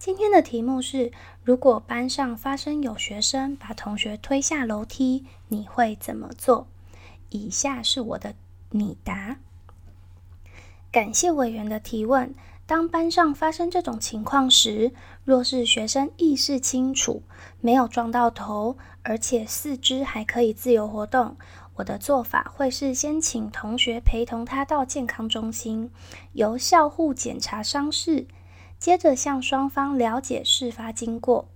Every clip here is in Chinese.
今天的题目是：如果班上发生有学生把同学推下楼梯，你会怎么做？以下是我的拟答。感谢委员的提问。当班上发生这种情况时，若是学生意识清楚，没有撞到头，而且四肢还可以自由活动，我的做法会是先请同学陪同他到健康中心，由校护检查伤势。接着向双方了解事发经过，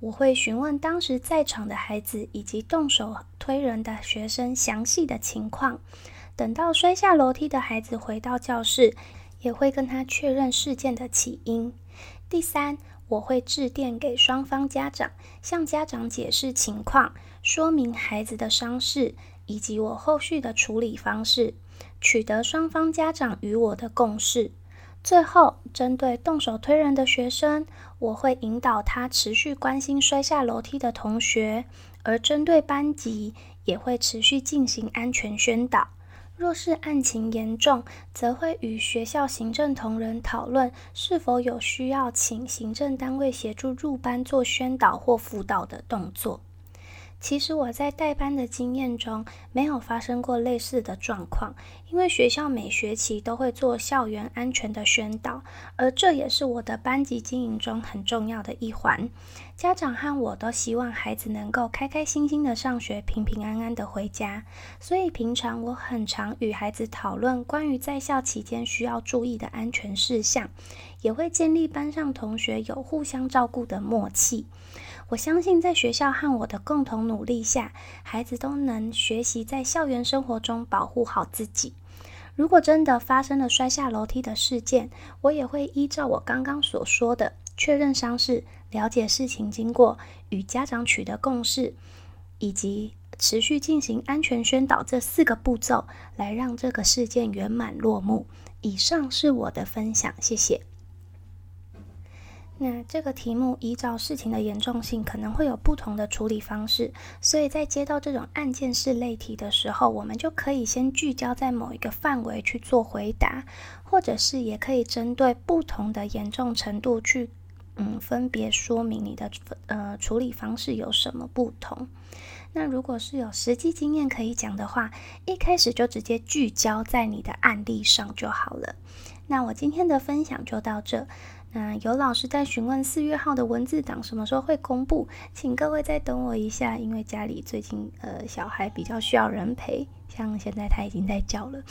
我会询问当时在场的孩子以及动手推人的学生详细的情况。等到摔下楼梯的孩子回到教室，也会跟他确认事件的起因。第三，我会致电给双方家长，向家长解释情况，说明孩子的伤势以及我后续的处理方式，取得双方家长与我的共识。最后，针对动手推人的学生，我会引导他持续关心摔下楼梯的同学；而针对班级，也会持续进行安全宣导。若是案情严重，则会与学校行政同仁讨论是否有需要请行政单位协助入班做宣导或辅导的动作。其实我在带班的经验中，没有发生过类似的状况，因为学校每学期都会做校园安全的宣导，而这也是我的班级经营中很重要的一环。家长和我都希望孩子能够开开心心的上学，平平安安的回家，所以平常我很常与孩子讨论关于在校期间需要注意的安全事项，也会建立班上同学有互相照顾的默契。我相信，在学校和我的共同努力下，孩子都能学习在校园生活中保护好自己。如果真的发生了摔下楼梯的事件，我也会依照我刚刚所说的，确认伤势、了解事情经过、与家长取得共识，以及持续进行安全宣导这四个步骤，来让这个事件圆满落幕。以上是我的分享，谢谢。那这个题目依照事情的严重性，可能会有不同的处理方式，所以在接到这种案件式类题的时候，我们就可以先聚焦在某一个范围去做回答，或者是也可以针对不同的严重程度去，嗯，分别说明你的呃处理方式有什么不同。那如果是有实际经验可以讲的话，一开始就直接聚焦在你的案例上就好了。那我今天的分享就到这。那有老师在询问四月号的文字档什么时候会公布，请各位再等我一下，因为家里最近呃小孩比较需要人陪，像现在他已经在叫了，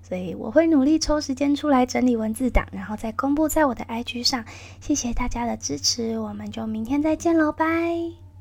所以我会努力抽时间出来整理文字档，然后再公布在我的 IG 上。谢谢大家的支持，我们就明天再见喽，拜。